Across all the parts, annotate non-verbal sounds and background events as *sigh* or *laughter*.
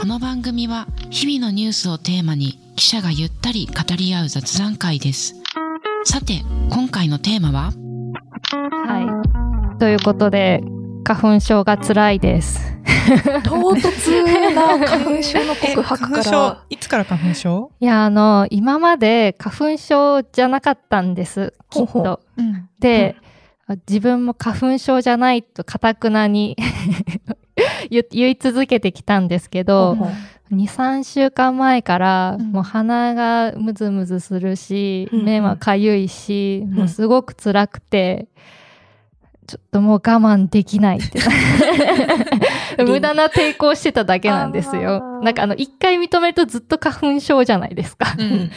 この番組は日々のニュースをテーマに記者がゆったり語り合う雑談会です。さて、今回のテーマは？はい。ということで、花粉症が辛いです。唐突な花粉症の告白 *laughs* 花粉症から。いつから花粉症？いや、あの、今まで花粉症じゃなかったんです、きっほうほと。うん。で、自分も花粉症じゃないと堅くなに *laughs* 言 *laughs* 言い続けてきたんですけど、ほうほ2、3週間前から、うん。もう鼻がムズムズするし、うんうん。目はかゆいし、ん。もうすごく辛くて、ちょっともう我慢できないって。*laughs* 無駄な抵抗してただけなんですよ。なんかあの、一回認めるとずっと花粉症じゃないですか。ううんうん。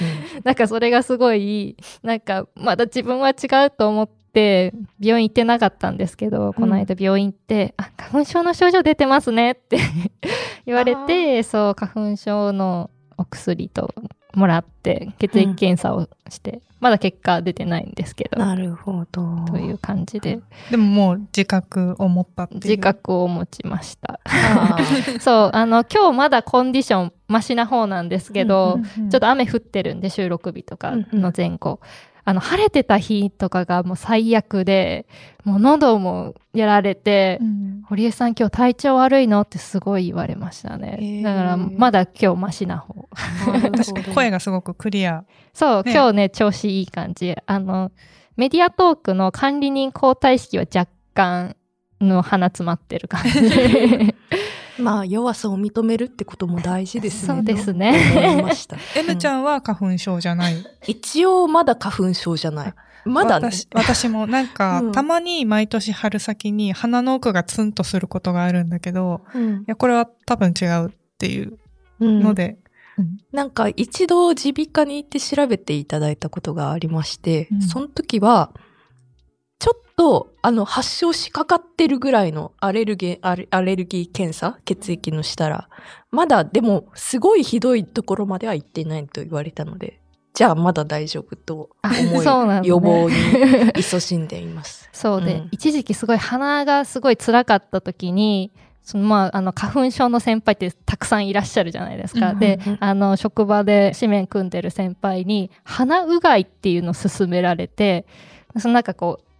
なんかそれがすごい、なんかまだ自分は違うと思って、病院行ってなかったんですけど、この間病院行って、あ、花粉症の症状出てますねって *laughs* 言われて、そう、花粉症のお薬ともらって、血液検査をして、まだ結果出てないんですけど、なるほど。という感じで、でももう自覚を持ったっていう。自覚を持ちました。*laughs* そう、あの、今日まだコンディションマシな方なんですけど、うんうんちょっと雨降ってるんで、収録日とかの前後。あの、晴れてた日とかがもう最悪で、もう喉もやられて、うん堀江さん今日体調悪いのってすごい言われましたね。へーだから、まだ今日マシな方。確かに声がすごくクリア。そう、ね今日ね、調子いい感じ。あの、メディアトークの管理人交代式は若干の鼻詰まってる感じ。*laughs* まあ、弱さを認めるってことも大事ですね。そうですとね。思いました。*laughs* M ちゃんは花粉症じゃない？一応、まだ花粉症じゃない。まだね。私私もなんか、うんたまに毎年春先に鼻の奥がツンとすることがあるんだけど、うんいや、これは多分違うっていううんので、なんか一度耳鼻科に行って調べていただいたことがありまして、うんその時は、ちょっと、あの、発症しかかってるぐらいのアレルギー、アレアレルギー検査血液のしたら、まだ、でも、すごいひどいところまでは行ってないと言われたので、じゃあまだ大丈夫とあ思い、予防に勤しんでいます。*laughs* そうで、うん一時期すごい鼻がすごい辛かった時に、そのまあ、あの、花粉症の先輩ってたくさんいらっしゃるじゃないですか。うんでうん、あの、職場で紙面組んでる先輩に、鼻うがいっていうのを勧められて、そのなんかこう、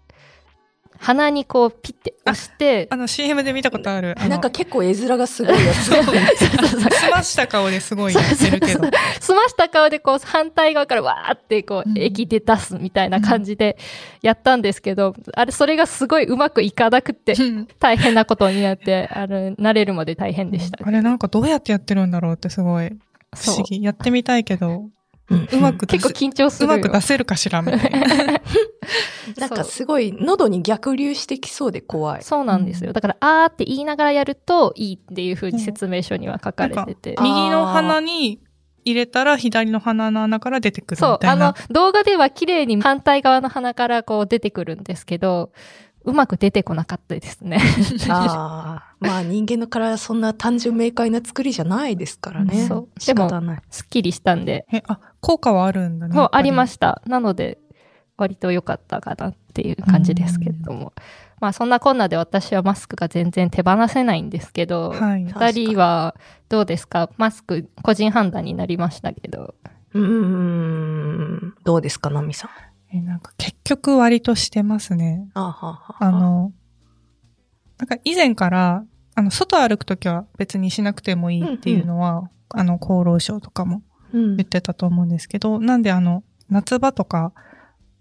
鼻にこうピッて押してあ、の CM で見たことある。なんか結構絵面がすごいやつ。す *laughs* ました顔ですごいやってるけど。澄ました顔でこう反対側からわーってこうんう液で出すみたいな感じでやったんですけど、あれそれがすごいうまくいかなくて大変なことになって、あの、慣れるまで大変でした。あれなんかどうやってやってるんだろうってすごい不そう思議。やってみたいけど、うんうまく出せ結構緊張すうるよ。まく出せるかしらみたいな。*laughs* なんかそうすごい喉に逆流してきそうで怖い。そうなんですよ。だから、あーって言いながらやるといいっていう風に説明書には書かれてて。あー右の鼻に入れたら左の鼻の穴から出てくるそうみ、たいなあの。、動画では綺麗に反対側の鼻からこう出てくるんですけど、うまく出てこなかったですね。*laughs* ああ、まあ人間の体はそんな単純明快な作りじゃないですからね。そう仕方ない。すっきりしたんで、え、あ、効果はあるんだね。もうありましした。なので、割と良かったかなっていう感じですけれども。まあそんなこんなで私はマスクが全然手放せないんですけど、はい。二人はどうですか？マスク個人判断になりましたけど。うーん。どうですか、ナミさん？え、なんか結局割としてますね。あははあ、の、なんか以前から、あの、外歩くときは別にしなくてもいいっていうのは、あの、厚労省とかもうん。言ってたと思うんですけど、なんであの、夏場とか、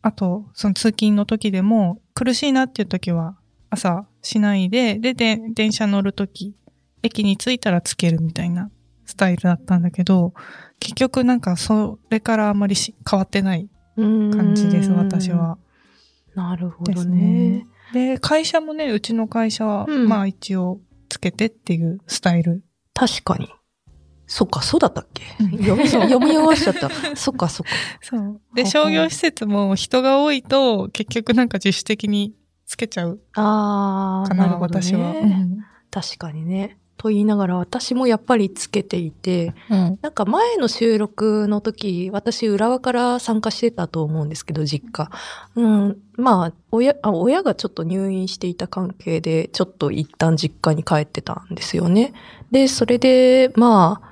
あと、その通勤の時でも、苦しいなっていう時は、朝しないで、で、で、電車乗る時、駅に着いたらつけるみたいなスタイルだったんだけど、結局なんかそれからあんまりし変わってない感じです、私は。。なるほどねね。で、会社もね、うちの会社は、うんまあ一応つけてっていうスタイル。確かに。そっか、そうだったっけ？うん読み、読み合わしちゃった。*laughs* そっか、そっか。そう。で、商業施設も人が多いと、結局なんか自主的につけちゃうああ、かな、なるほどね。私は。うん確かにね。と言いながら私もやっぱりつけていて、うん。なんか前の収録の時、私浦和から参加してたと思うんですけど、実家。うん。まあ、親、あ親がちょっと入院していた関係で、ちょっと一旦実家に帰ってたんですよね。で、それで、ま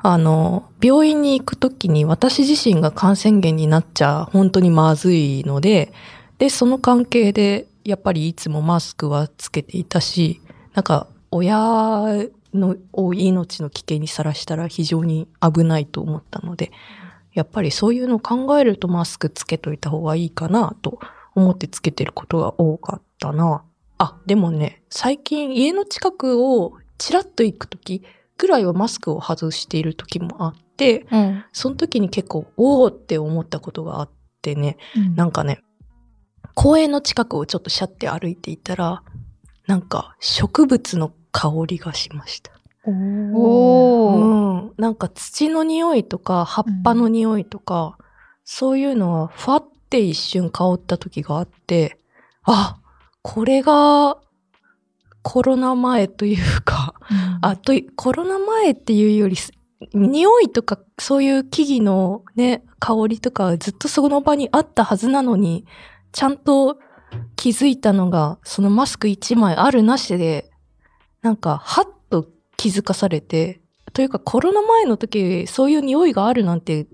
あ、あの、病院に行く時に私自身が感染源になっちゃ本当にまずいので、で、その関係で、やっぱりいつもマスクはつけていたし、なんか、親のを命の危険にさらしたら非常に危ないと思ったので、やっぱりそういうのを考えるとマスクつけといた方がいいかなと思ってつけてることが多かったな。あ、でもね、最近家の近くをちらっと行くときぐらいはマスクを外している時もあって、うん。その時に結構、おーって思ったことがあってね、うんなんかね、公園の近くをちょっとシャって歩いていたら、なんか植物の香りがしました。おうー。ん。なんか土の匂いとか葉っぱの匂いとか、そういうのはふわって一瞬香った時があって、あ、これがコロナ前というか、あ、と、コロナ前っていうよりす、匂いとかそういう木々のね、香りとかはずっとその場にあったはずなのに、ちゃんと気づいたのが、そのマスク一枚あるなしで、なんか、はっと気づかされて、というかコロナ前の時、そういう匂いがあるなんて、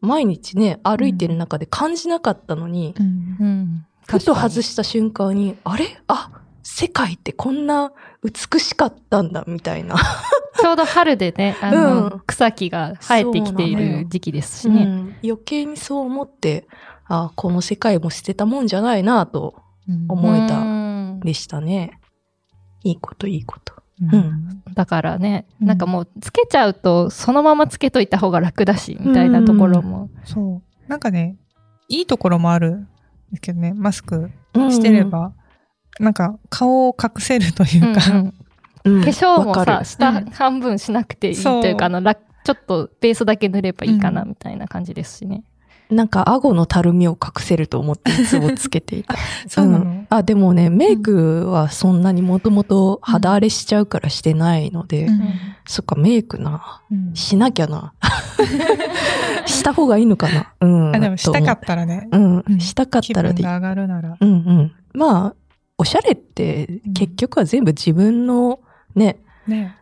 毎日ね、歩いてる中で感じなかったのに、うんうん。ふと外しした瞬間に、あれ？あ、世界ってこんな美しかったんだ、みたいな。*laughs* ちょうど春でね、あの、うん草木が生えてきている時期ですしね。うん、余計にそう思って、あこの世界も捨てたもんじゃないなと思えたうんでしたね。いいこといいこと。うん。うん。だからね、うん。なんかもうつけちゃうと、そのままつけといた方が楽だし、みたいなところも。そう。なんかね、いいところもあるんですけどね、マスクうんしてれ、ば、なんか顔を隠せるというか、うんうん。うん。化粧もさ、下うん。半分しなくていいというか、あの、らちょっとベースだけ塗ればいいかな、うんみたいな感じですしね。なんか顎のたるみを隠せると思っていつもつけていた。*laughs* そうなの、んあ、でもね、メイクはそんなにもともと肌荒れしちゃうからしてないので、うんそっか、メイクな。うんしなきゃな。*laughs* した方がいいのかな？うん。あでもしたかったらね、う。ううんん。したかっ気たらでいい。分が上がるなら。うんうん。まあ、おしゃれってうん結局は全部自分のね、ね。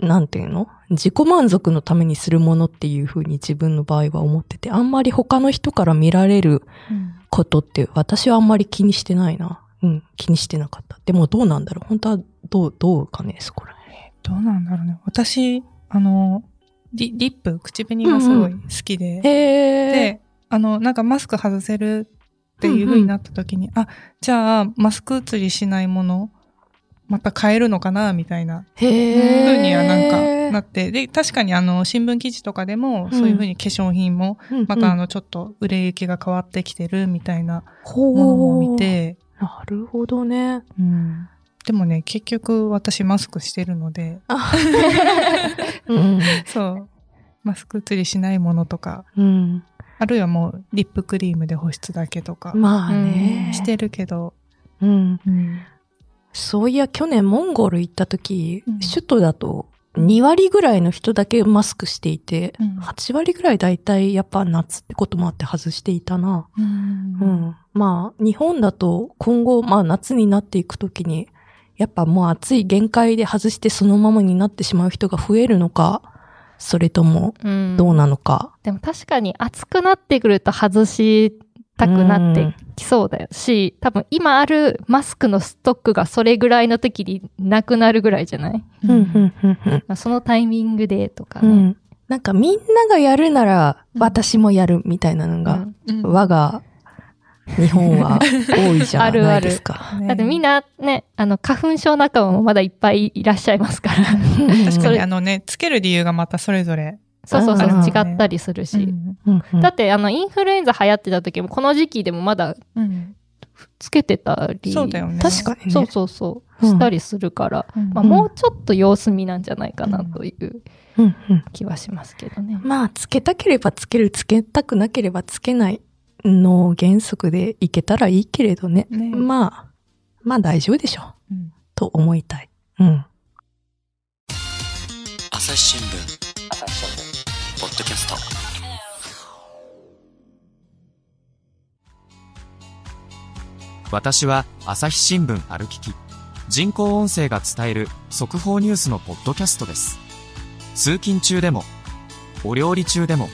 なんていうの？自己満足のためにするものっていうふうに自分の場合は思ってて、あんまり他の人から見られるうんことって私はあんまり気にしてないな。うん、気にしてなかった。でもどうなんだろう？本当はどう、どうかね、そこらどうなんだろうね。私、あの、リリップ、口紅がすごい好きで、辺。へー。で、あの、なんかマスク外せるっていう風になった時に、あ、じゃあ、マスク写りしないもの、また変えるのかな、みたいなへー。風にはなんかなって、で、確かにあの、新聞記事とかでも、そういう風に化粧品も、うんうんまたあの、ちょっと売れ行きが変わってきてるみたいなほものも見て、なるほどね。うん。でもね、結局私マスクしてるので、あ *laughs* うん。そう。マスク写りしないものとか、うん。あるいはもうリップクリームで保湿だけとか、まあね。してるけど、うん。うん。そういや、去年モンゴル行った時、うん首都だと2割ぐらいの人だけマスクしていて、うん8割ぐらいだいたいやっぱ夏ってこともあって外していたな。う。うんん。まあ、日本だと今後、まあ夏になっていくときに、やっぱもう暑い限界で外してそのままになってしまう人が増えるのか、それともうんどうなのか。でも確かに暑くなってくると外したくなってきそうだよし、多分今あるマスクのストックがそれぐらいの時になくなるぐらいじゃない、うん、うん、うん、うん。まあ、そのタイミングでとかね。うん。なんかみんながやるならうん私もやるみたいなのが、うんうん我が日本は多いじゃあるあるないですか。ねだってみんなね、あの、花粉症仲間もまだいっぱいいらっしゃいますから。確かにそれあのね、つける理由がまたそれぞれ。そうそうそう、うん違ったりするし。だって、あの、インフルエンザ流行ってた時も、この時期でもまだうんつけてたり。そうだよね。確かにね。そうそうそう。うんしたりするから、うんまあ、もうちょっと様子見なんじゃないかなという気はしますけどね。まあ、つけたければつける、つけたくなければつけないの原則でいけたらいいけれどね。ねまあ、まあ大丈夫でしょう。うんと思いたい。うん。日新聞ポッドキャスト。私は朝日新聞歩きき。人工音声が伝える速報ニュースのポッドキャストです。通勤中でもお料理中でも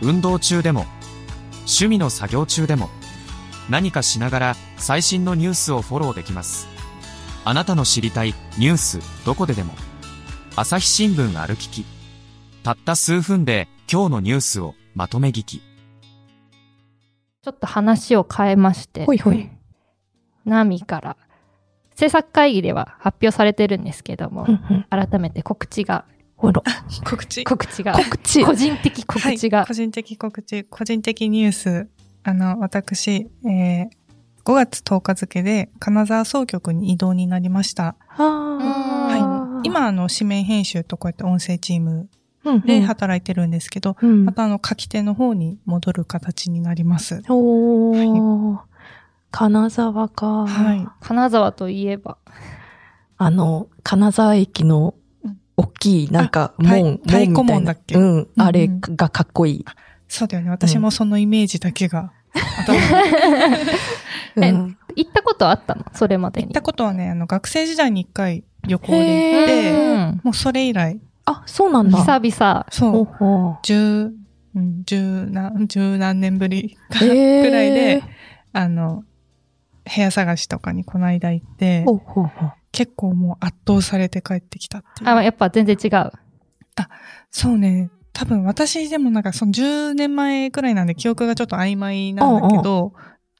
運動中でも趣味の作業中でも何かしながら最新のニュースをフォローできます。あなたの知りたいニュースどこででも。朝日新聞歩きき。たった数分で今日のニュースをまとめ聞きちょっと話を変えまして、ほいほい。ナミから、制作会議では発表されてるんですけども、うんうん改めて告知が、ほら。告知？告知が、告知。個人的告知がはい、個人的告知、個人的ニュース。あの、私、えー5月10日付で金沢総局に異動になりました。は今、あの、紙面編集とこうやって音声チーム今で働いてるんですけど、うん。またあの、書き手の方に戻る形になります。おー、金沢か。はい。金沢といえば、あの、金沢駅の大きい、なんか、門、太鼓門だっけ？うん、うんあれがかっこいい。そうだよね。私もそのイメージだけが。*laughs* うん。行ったことあったの？それまでに。行ったことはね、あの、学生時代に一回旅行で行っへて、うん。もうそれ以来、あ、そうなんだ。久々。そう、ほ十、うん十何、十何年ぶりかうへーぐらいで、あの、部屋探しとかにこの間行ってほ、うほうほう結構もう圧倒されて帰ってきたっていう。あ、やっぱ全然違う。そうね。多分私でもなんかその10年前くらいなんで記憶がちょっと曖昧なんだけど、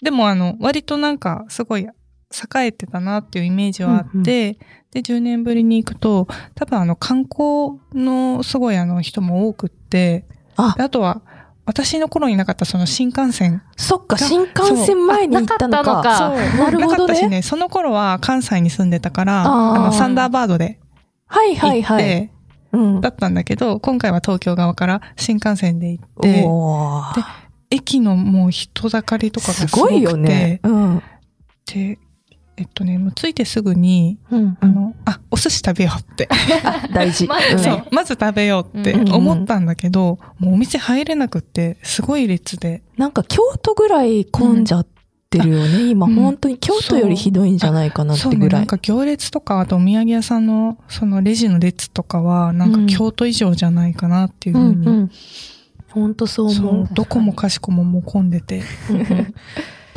でもあの、割となんかすごい栄えてたなっていうイメージはあって、うんうんで、10年ぶりに行くと、多分あの観光のすごいあの人も多くって、あであとは私の頃になかったその新幹線。そっか、が新幹線前に行ったのか。なかったのかなるほどね。なかったしね、その頃は関西に住んでたから、あの、サンダーバードではい行って、はいはい。うん。だったんだけど、今回は東京側から新幹線で行って、で駅のもう人だかりとかがすすごくて、ごいよね。うん。で、えっとね、もう着いてすぐに、うんあの、あ、お寿司食べようって。あ *laughs* 大事。*laughs* ねそう、まず食べようってうん思ったんだけど、もうお店入れなくって、すごい列で。なんか京都ぐらい混んじゃってるよね。今うん本当に京都よりひどいんじゃないかなってそうね、ぐらい。なんか行列とか、あとお土産屋さんの、そのレジの列とかは、なんか京都以上じゃないかなっていうふうに。ん。本当そうそ思う。う、どこもかしこももう混んでて。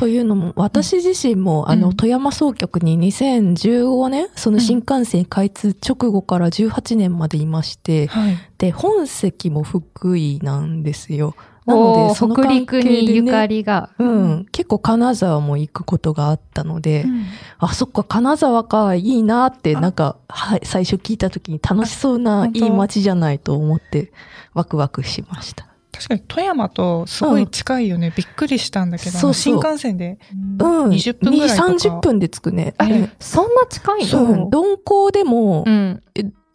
うんうんというのも、私自身も、あの、うん富山総局に2015年、その新幹線開通直後から18年までいまして、はい。で、本籍も福井なんですよ。なので、その北関係で、ね、陸にゆかりが。うん。結構金沢も行くことがあったので、うんあ、そっか、金沢か、いいなって、あなんか、はい、最初聞いた時に楽しそうな、いい街じゃないと思って、ワクワクしました。確かに富山とすごい近いよね。びっくりしたんだけど、そうそう新幹線でうん。20分ぐらいとか。2、30分で着くね。あうんそんな近いの？そううん。鈍行でもう、ん。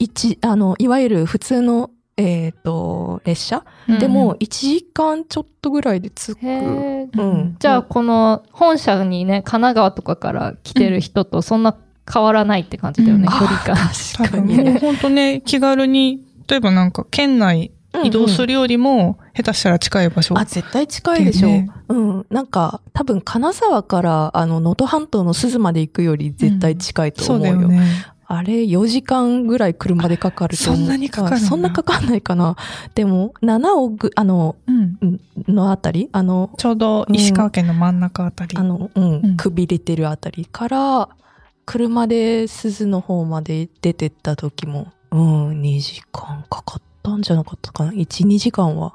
一、あの、いわゆる普通の、えっ、と、列車、うんでも、1時間ちょっとぐらいで着く。へーうん。じゃあ、この本社にね、神奈川とかから来てる人とそんな変わらないって感じだよね、うん距離感。多分もう確かにね。本当ね、気軽に、例えばなんか県内移動する。るよりも、下手したら近い場所。あ、絶対近いでしょ。だよねうん。なんか、多分、金沢から、あの、能登半島の鈴まで行くより絶対近いとそ思うよ。うだよね。あれ、4時間ぐらい車でかかると思う。そんなにかかるのあそんなかかんないかな。でも、7億、あの、うん。のあたり、あの、ちょうど石川県の真ん中あたり。あの、うん、うんくびれてるあたりから、車で鈴の方まで出てった時も、うん、2時間かかったんじゃなかったかな。1、2時間は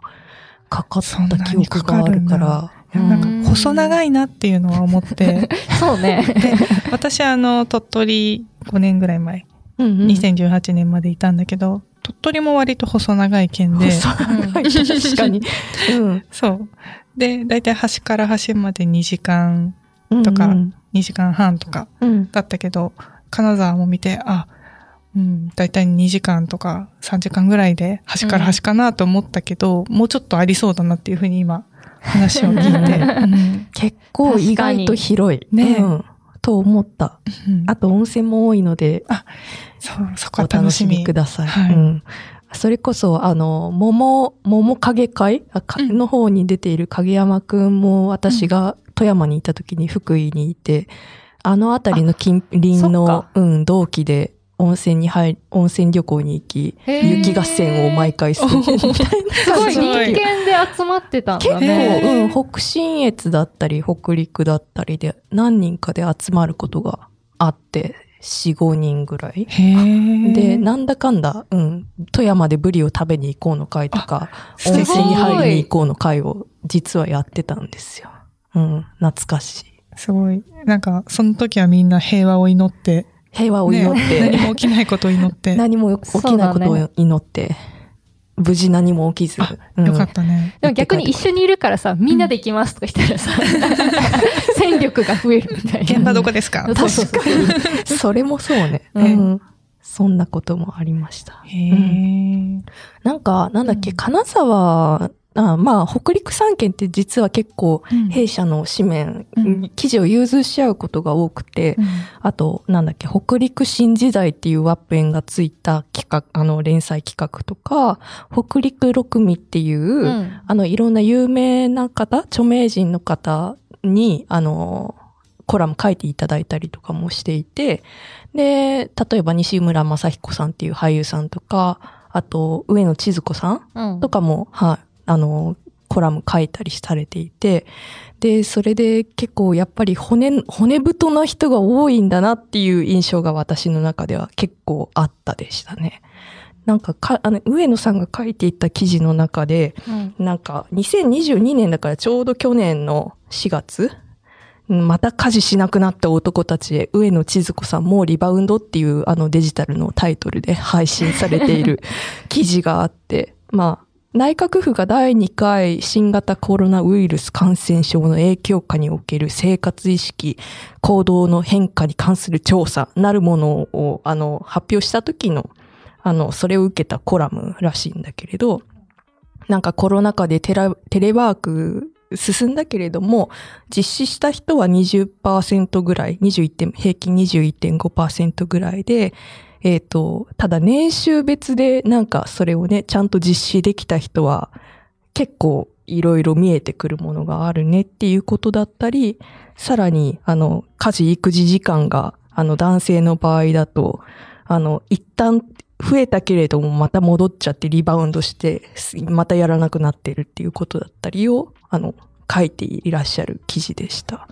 かかった記憶があるから。なんか細長いなっていうのは思って。*laughs* そうね。で、私あの、鳥取5年ぐらい前、うんうん2018年までいたんだけど、鳥取も割と細長い県で、細長い確かに。うん *laughs* そう。で、だいたい端から端まで2時間、うん。とかうん2時間半とかうん。だったけど、金沢も見て、あ、うん、だいたい2時間とか3時間ぐらいで端から端かなと思ったけど、もうちょっとありそうだなっていうふうに今、話を聞いて。*laughs* うん結構意外と広い。ねうんと思った。うんあと温泉も多いので、そう、そこおは楽しみ楽しみく。ださい。はいうん。それこそ、あの、桃、桃影会？の方に出ている影山くんも私が富山にいた時に福井にいて、あの辺りの近隣のうん、同期で温泉に入り、温泉旅行に行き、雪合戦を毎回するみたいな *laughs* すごい人間で集まってたん結構、だね。うん、北信越だったり、北陸だったりで、何人かで集まることがあって、4、5人ぐらい。で、なんだかんだ、うん、富山でブリを食べに行こうの会とか、温泉に入りに行こうの会を実はやってたんですよ。うん、懐かしい。すごい。なんか、その時はみんな平和を祈って、平和を祈っねて、何も起きないことを祈って。何も起きないことを祈って、無事何も起きず。うんよかったね。でも逆に一緒にいるからさ、みんなで行きますとか言ったらさ、*laughs* 戦力が増えるみたいな。現場どこですか？そうそうそれもそうね。ううんん。そんなこともありました。へえ。なんか、なんだっけ、うん金沢、あまあ、北陸三県って実は結構、うん。弊社の紙面、うん。記事を融通し合うことが多くて、うん。あと、なんだっけ、北陸新時代っていうワッペンがついた企画、あの、連載企画とか、北陸六味っていう、うん。あの、いろんな有名な方、著名人の方に、あの、コラム書いていただいたりとかもしていて、で、例えば西村正彦さんっていう俳優さんとか、あと、上野千鶴子さん。とかも、はい、あの、コラム書いたりされていて、で、それで結構やっぱり骨、骨太な人が多いんだなっていう印象が私の中では結構あったでしたね。なんかか、あの、上野さんが書いていた記事の中で、うんなんか、2022年だからちょうど去年の4月また家事しなくなった男たちへ、上野千鶴子さんもリバウンドっていうあのデジタルのタイトルで配信されている *laughs* 記事があって、まあ、内閣府が第2回新型コロナウイルス感染症の影響下における生活意識、行動の変化に関する調査なるものを、あの、発表した時の、あの、それを受けたコラムらしいんだけれど、なんかコロナ禍でテテレワーク進んだけれども、実施した人は20%ぐらい、21点、平均21.5%ぐらいで、えっ、と、ただ年収別でなんかそれをね、ちゃんと実施できた人は結構いろいろ見えてくるものがあるねっていうことだったり、さらに、あの、家事育児時間が、あの、男性の場合だと、あの、一旦増えたけれどもまた戻っちゃってリバウンドして、またやらなくなってるっていうことだったりを、あの、書いていらっしゃる記事でした。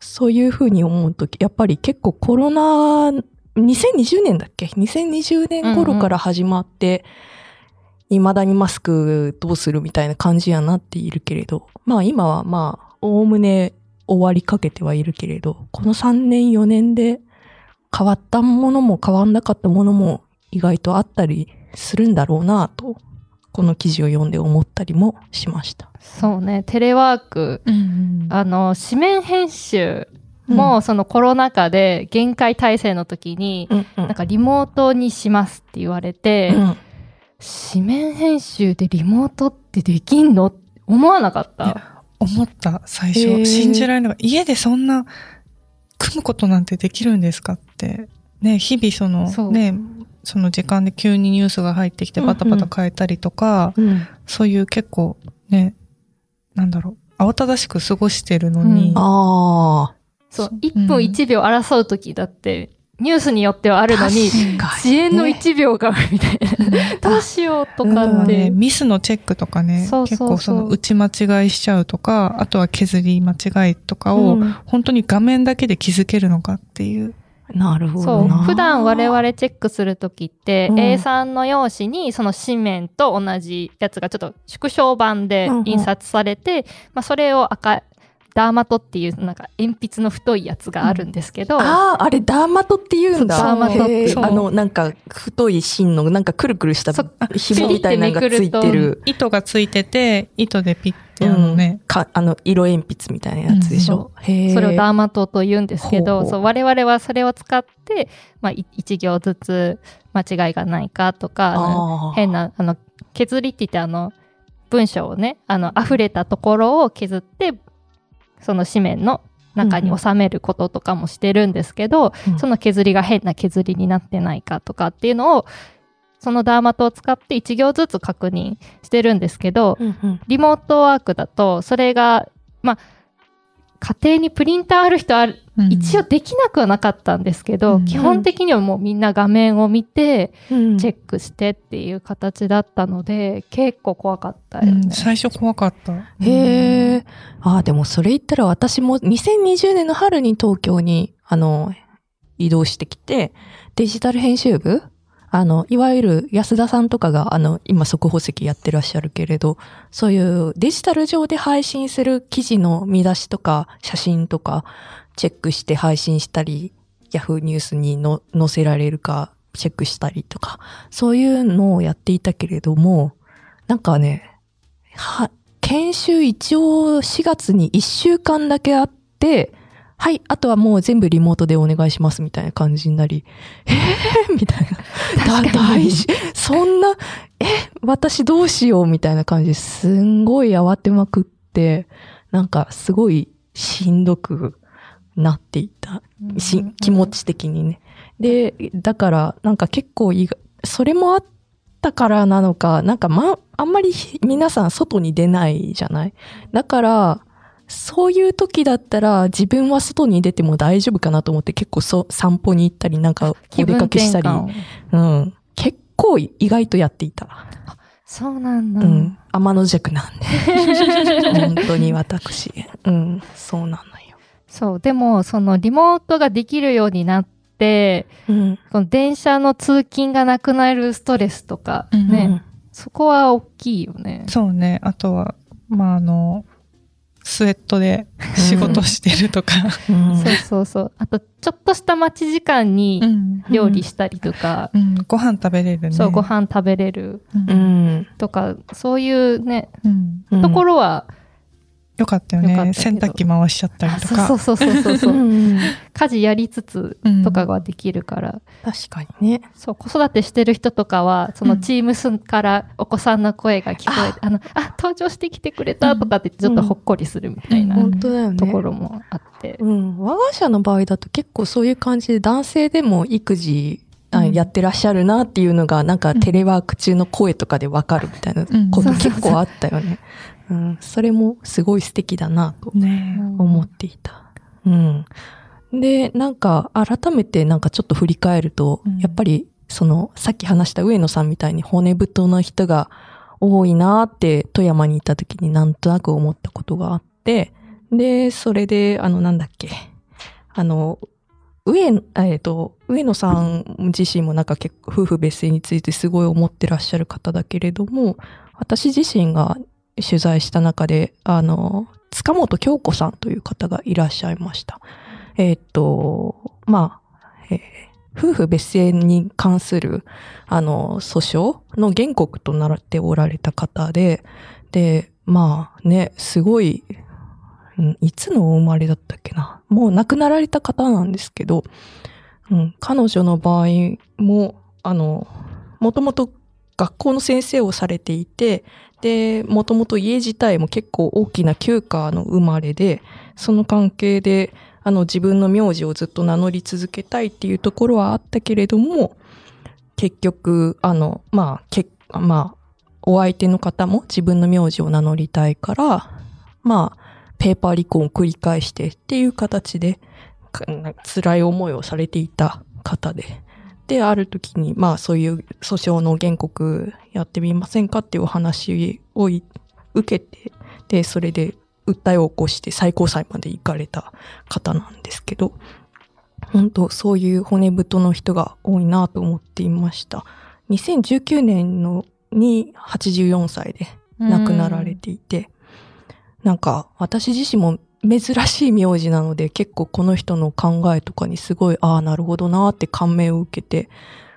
そういうふうに思うとき、やっぱり結構コロナ、2020年だっけ ?2020 年頃から始まって、未だにマスクどうするみたいな感じやなっているけれど、まあ今はまあ、おおむね終わりかけてはいるけれど、この3年4年で変わったものも変わんなかったものも意外とあったりするんだろうなと、この記事を読んで思ったりもしました。そうね、テレワーク、うんあの、紙面編集も、そのコロナ禍で限界体制の時に、うんうんなんかリモートにしますって言われて、うん紙面編集でリモートってできんの思わなかった？思った、最初。信じられない。家でそんな、組むことなんてできるんですかって。ね、日々その、そうね、その時間で急にニュースが入ってきてバタバタ変えたりとか、うんそういう結構ね、なんだろう、慌ただしく過ごしてるのに、うんああ。そう、うん1分1秒争う時だって、ニュースによってはあるのに、遅延の1秒がみたいな。どうしようとかって。ミスのチェックとかね、そうそうそう結構その打ち間違いしちゃうとか、あとは削り間違いとかを、うん本当に画面だけで気づけるのかっていう。なるほそうどな。。普段我々チェックするときって、うん A3 の用紙にその紙面と同じやつがちょっと縮小版でうんうん印刷されて、まあそれを赤、ダーマトっていうなんか鉛筆の太いやつがあるんですけど、ああ、あれダーマトって言うんだ。そうダーマトってあの、なんか、太い芯の、なんかくるくるしたそう。紐みたいなのがついてる。糸がついてて、糸でピッてあのね、か、あの、色鉛筆みたいなやつでしょ。へー。それをダーマトと言うんですけど、そう我々はそれを使って、まあ、い一行ずつ間違いがないかとか、変な、あの、削りって言ってあの、文章をね、あの、溢れたところを削って、その紙面の中に収めることとかもしてるんですけど、うんその削りが変な削りになってないかとかっていうのを、そのダーマトを使って1行ずつ確認してるんですけど、うんうん。リモートワークだと、それが、まあ、家庭にプリンターある人ある、うん一応できなくはなかったんですけど、うん基本的にはもうみんな画面を見て、うんチェックしてっていう形だったので、結構怖かったよね。うん最初怖かった。へえ。ああ、でもそれ言ったら私も2020年の春に東京に、あの、移動してきて、デジタル編集部あの、いわゆる安田さんとかが、あの、今速報席やってらっしゃるけれど、そういうデジタル上で配信する記事の見出しとか写真とかチェックして配信したり、ヤフーニュースにの載せられるかチェックしたりとか、そういうのをやっていたけれども、なんかね、は、研修一応4月に1週間だけあって、はい、あとはもう全部リモートでお願いしますみたいな感じになり、えー、*laughs* みたいな。だ、大事。そんな、え、私どうしようみたいな感じですんごい慌てまくって、なんかすごいしんどくなっていた。し気持ち的にね。で、だから、なんか結構いが、それもあったからなのか、なんかま、あんまり皆さん外に出ないじゃない？だから、そういう時だったら自分は外に出ても大丈夫かなと思って結構そ散歩に行ったりなんかお出かけしたり、うん。結構意外とやっていた。そうなんだ。うん。天の弱なんで。*laughs* 本当に私。うん。そうなのよ。そう。でも、そのリモートができるようになって、うん。この電車の通勤がなくなるストレスとか、うんね、そこは大きいよね。そうね。あとは、まあ、あの、スウェットで仕事してるとか。うん。そうそうそう。あと、ちょっとした待ち時間にん料理したりとか、うん、ご飯食べれるね。そう、ご飯食べれるうん。ううんん。とか、そういうね、うんところは、よかったよね。洗濯機回しちゃったりあとか。そうそうそうそうそう *laughs* う。ん。家事やりつつうんとかができるから、確かにね。そう、子育てしてる人とかは、そのチームスからお子さんの声が聞こえて、あの、あ、登場してきてくれたとかってちょっとほっこりするみたいな。ところもあって。うん。我が社の場合だと結構そういう感じで男性でも育児、やってらっしゃるなっていうのがなんかうんテレワーク中の声とかでわかるみたいなうんこと結構あったよね。うん。それもすごい素敵だなとね思っていた。うん。で、なんか改めてなんかちょっと振り返ると、うんやっぱりそのさっき話した上野さんみたいに骨太の人が多いなって富山にいた時になんとなく思ったことがあって、で、それで、あの、なんだっけ、あの、上野、えっ、と、上野さん自身もなんか結構夫婦別姓についてすごい思ってらっしゃる方だけれども、私自身が取材した中で、あの、塚本京子さんという方がいらっしゃいました。えっ、と、まあ、えー夫婦別姓に関する、あの、訴訟の原告となっておられた方で、で、まあね、すごい、うんいつのお生まれだったっけな。もう亡くなられた方なんですけど、うん、彼女の場合も、あの、もともと学校の先生をされていて、で、もともと家自体も結構大きな旧家の生まれで、その関係で、あの、自分の名字をずっと名乗り続けたいっていうところはあったけれども、結局、あの、まあ、けまあ、お相手の方も自分の名字を名乗りたいから、まあ、ペーパー離婚を繰り返してっていう形で、辛い思いをされていた方で。で、ある時に、まあそういう訴訟の原告やってみませんかっていうお話をい受けて、で、それで訴えを起こして最高裁まで行かれた方なんですけど、本当そういう骨太の人が多いなと思っていました。2019年のに84歳で亡くなられていて、なんか私自身も珍しい名字なので結構この人の考えとかにすごい、ああ、なるほどなって感銘を受けて、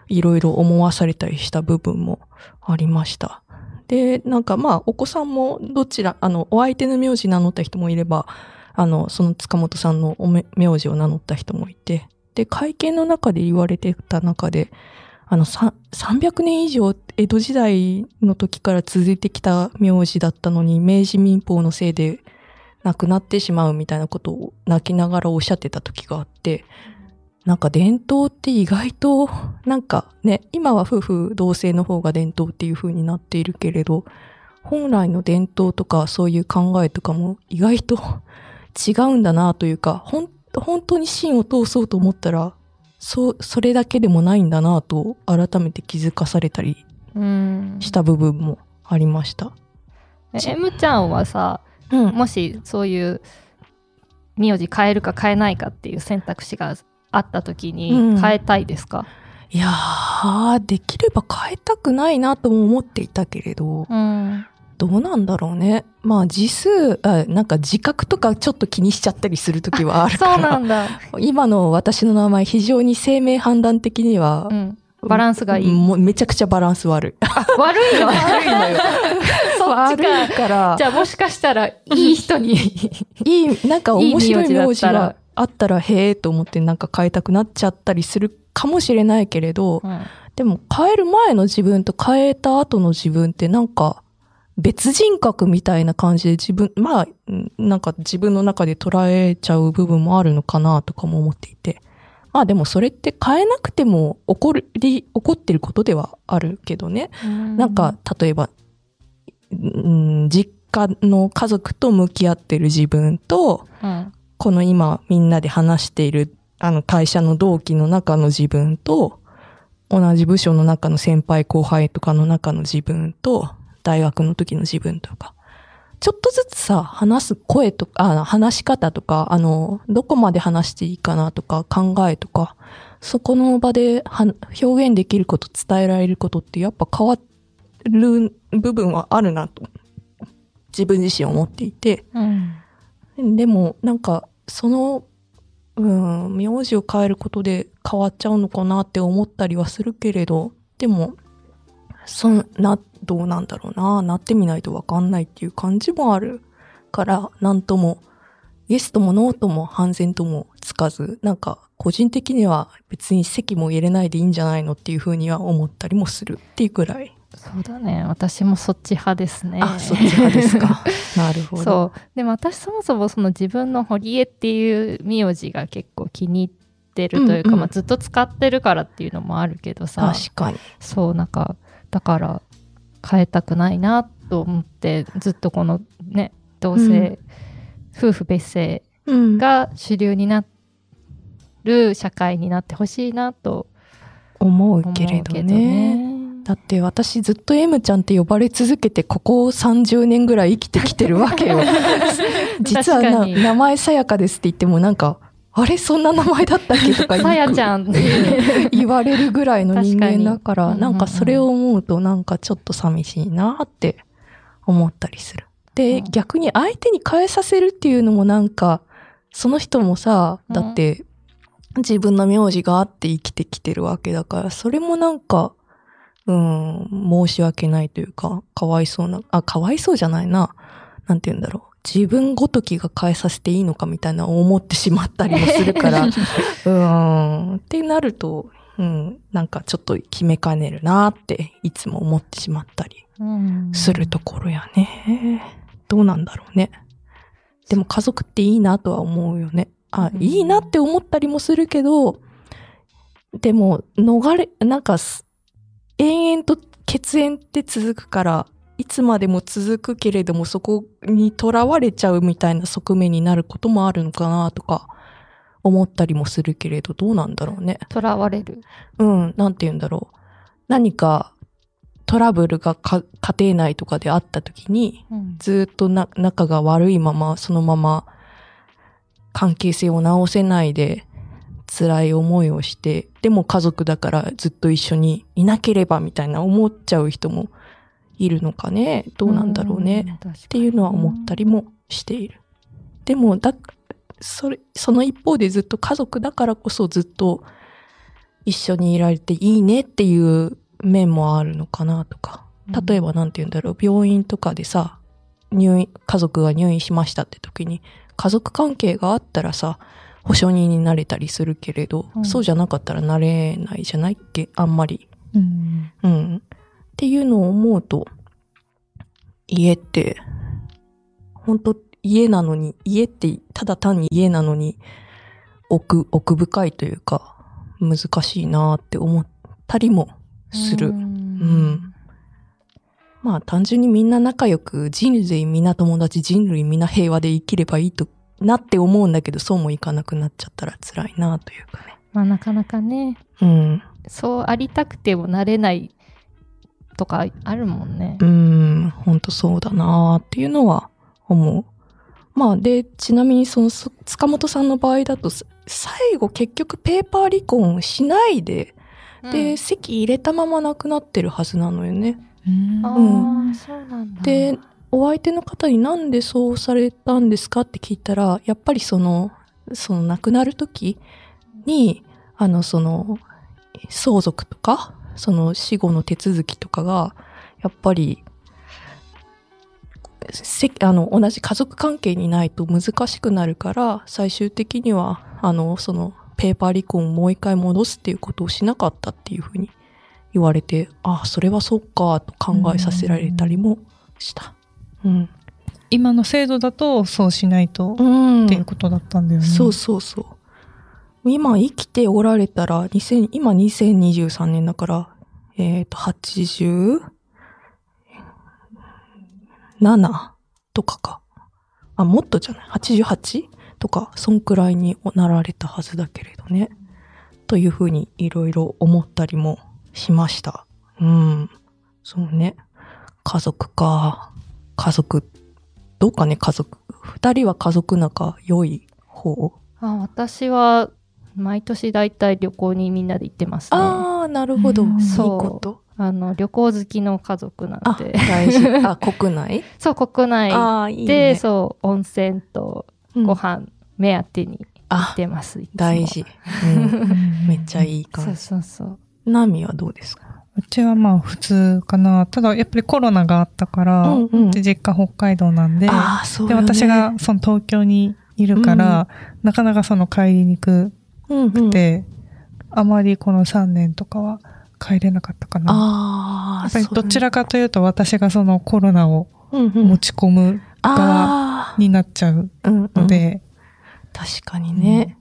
いろいろ思わされたりした部分もありました。で、なんかまあ、お子さんもどちら、あの、お相手の名字名乗った人もいれば、あの、その塚本さんのおめ名字を名乗った人もいて、で、会見の中で言われてた中で、あの、300年以上江戸時代の時から続いてきた名字だったのに、明治民法のせいで、亡くなってしまうみたいなことを泣きながらおっしゃってた時があって、なんか伝統って意外と、なんかね、今は夫婦同姓の方が伝統っていう風になっているけれど、本来の伝統とかそういう考えとかも意外と違うんだなというか、ほん、本当に芯を通そうと思ったら、そう、それだけでもないんだなと改めて気づかされたりうん。した部分もありました。え M ちゃんはさ、うん。もしそういう名字変えるか変えないかっていう選択肢があった時うんに変えたいですか、いやー、できれば変えたくないなとも思っていたけれど、うん、どうなんだろうね。まあ、字数、あなんか自覚とかちょっと気にしちゃったりするときはあるから。そうなんだ、*laughs* 今の私の名前非常に生命判断的にはう、ん、バランスがいい、もうめちゃくちゃバランス悪い。あ悪いの？悪いのよ。*laughs* そっちかからじ、ゃあもしかしたらいい人にいい、なんか面白い名字があったら、へえと思ってなんか変えたくなっちゃったりするかもしれないけれど、うんでも変える前の自分と変えた後の自分ってなんか別人格みたいな感じで自分、まあ、うんなんか自分の中で捉えちゃう部分もあるのかなとかも思っていて。まあでもそれって変えなくても起こる、起こってることではあるけどね。なんか、例えば、うん、実家の家族と向き合ってる自分と、うん。この今みんなで話しているあの会社の同期の中の自分と、同じ部署の中の先輩後輩とかの中の自分と、大学の時の自分とか、ちょっとずつさ、話す声とか、あ話し方とか、あの、どこまで話していいかなとか、考えとか、そこの場では表現できること、伝えられることってやっぱ変わる部分はあるなと、自分自身思っていて、うん。でも、なんか、その、うん、名字を変えることで変わっちゃうのかなって思ったりはするけれど、でも、そんな、どうなんだろうな、なってみないとわかんないっていう感じもあるから、なんとも、イエスともノーとも半然ともつかず、なんか、個人的には別に席も入れないでいいんじゃないのっていうふうには思ったりもするっていうくらい。そうだね私もそっち派ですねあ、そっち派ですか。*laughs* なるほど。そうでも私そもそもその自分の堀江っていう名字が結構気に入ってるというか、うんうんまあ、ずっと使ってるからっていうのもあるけどさ確かに。そうなんかだから変えたくないなと思ってずっとこのね同性、夫婦別姓うん。が主流になる社会になってほしいなと思うけれどね。ね。だって私ずっと M ちゃんって呼ばれ続けてここ30年ぐらい生きてきてるわけよ。*laughs* 実は名前さやかですって言ってもなんか、あれそんな名前だったっけとか *laughs* さやちゃんって *laughs* 言われるぐらいの人間だから、確かになんかそれを思うとなんかちょっと寂しいなって思ったりする。で、うん逆に相手に変えさせるっていうのもなんか、その人もさ、だって自分の名字があって生きてきてるわけだから、それもなんか、うん、申し訳ないというか、かわいそうな、あ、かわいそうじゃないな。なんて言うんだろう。自分ごときが変えさせていいのかみたいな思ってしまったりもするから、*laughs* うーん。ってなると、うん、なんかちょっと決めかねるなって、いつも思ってしまったりうんするところやね。どうなんだろうね。でも家族っていいなとは思うよね。あ、うんいいなって思ったりもするけど、でも、逃れ、なんかす、延々と血縁って続くから、いつまでも続くけれども、そこに囚われちゃうみたいな側面になることもあるのかなとか、思ったりもするけれど、どうなんだろうね。囚われる。うん、なんて言うんだろう。何かトラブルがか家庭内とかであった時に、うんずっとな仲が悪いまま、そのまま関係性を直せないで辛い思いをして、でも家族だからずっと一緒にいなければみたいな思っちゃう人もいるのかね？どうなんだろうね？ん。っっていうのは思ったりもしている。でも、だ、それ、その一方でずっと家族だからこそずっと一緒にいられていいねっていう面もあるのかなとか。例えばなんて言うんだろう、病院とかでさ、入院、家族が入院しましたって時に、家族関係があったらさ、保証人になれたりするけれど、うんそうじゃなかったらなれないじゃないっけ？あんまり。うんうん。っていうのを思うと、家って、本当家なのに、家ってただ単に家なのに奥、奥深いというか、難しいなって思ったりもする。ううんん。まあ単純にみんな仲良く人類みんな友達人類みんな平和で生きればいいとなって思うんだけどそうもいかなくなっちゃったら辛いなというかね。まあなかなかね、うん。そうありたくてもなれないとかあるもんねう。ん、本当そうだなっていうのは思う。まあで、ちなみにそのそ塚本さんの場合だとす最後結局ペーパー離婚しないで、で、籍入れたまま亡くなってるはずなのよね。うんああ、うんそうなんだ。で、お相手の方になんでそうされたんですかって聞いたら、やっぱりその、その亡くなる時に、あの、その、相続とか、その死後の手続きとかが、やっぱり、せあの、同じ家族関係にないと難しくなるから、最終的には、あの、その、ペーパー離婚をもう一回戻すっていうことをしなかったっていうふうに言われて、ああ、それはそっか、と考えさせられたりもした。うん。今の制度だとそうしないとうんっていうことだったんだよね。そうそうそう。今生きておられたら、2000今2023年だから、えっ、と、87? とかか。あ、もっとじゃない ?88? とか、そんくらいになられたはずだけれどね。というふうにいろいろ思ったりもしました。うん。そうね。家族か。家族。どうかね、家族。二人は家族仲良い方？あ私は毎年だいたい旅行にみんなで行ってますね。あああ、なるほど。うんいいそうこと。の旅行好きの家族なんあ、で。大事。あ、*laughs* 国内？そう、国内ああ、いいで、ね。そう、温泉とうんご飯目当てに行あっ、てます。いつも大事。うん *laughs* めっちゃいいそう感じ。そうそう。ナミはどうですか？うちはまあ普通かな。ただやっぱりコロナがあったから、うんうんで実家北海道なんで、ああ、そうで私が、その東京にいるから、なかなかその帰りにくうんうん。くて、あまりこの3年とかは帰れなかったかな。やっぱりどちらかかというと私がそのコロナを持ち込むあになっちゃうあ、うんうん。ので、確かにね、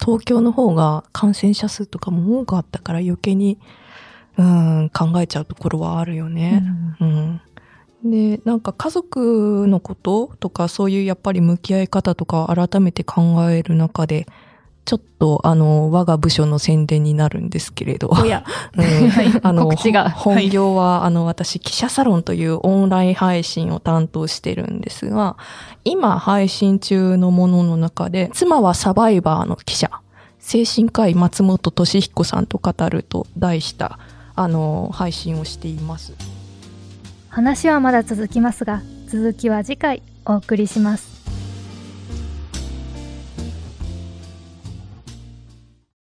東京の方が感染者数とかも多かったから余計に、うん、考えちゃうところはあるよね。うん。で、なんか家族のこととかそういうやっぱり向き合い方とか改めて考える中で、ちょっとあの、我が部署の宣伝になるんですけれど。おや、うん。はい。あの、本業は、あの、私、記者サロンというオンライン配信を担当してるんですが、今配信中のものの中で、妻はサバイバーの記者、精神科医松本俊彦さんと語ると題した、あの、配信をしています。話はまだ続きますが続きは次回お送りします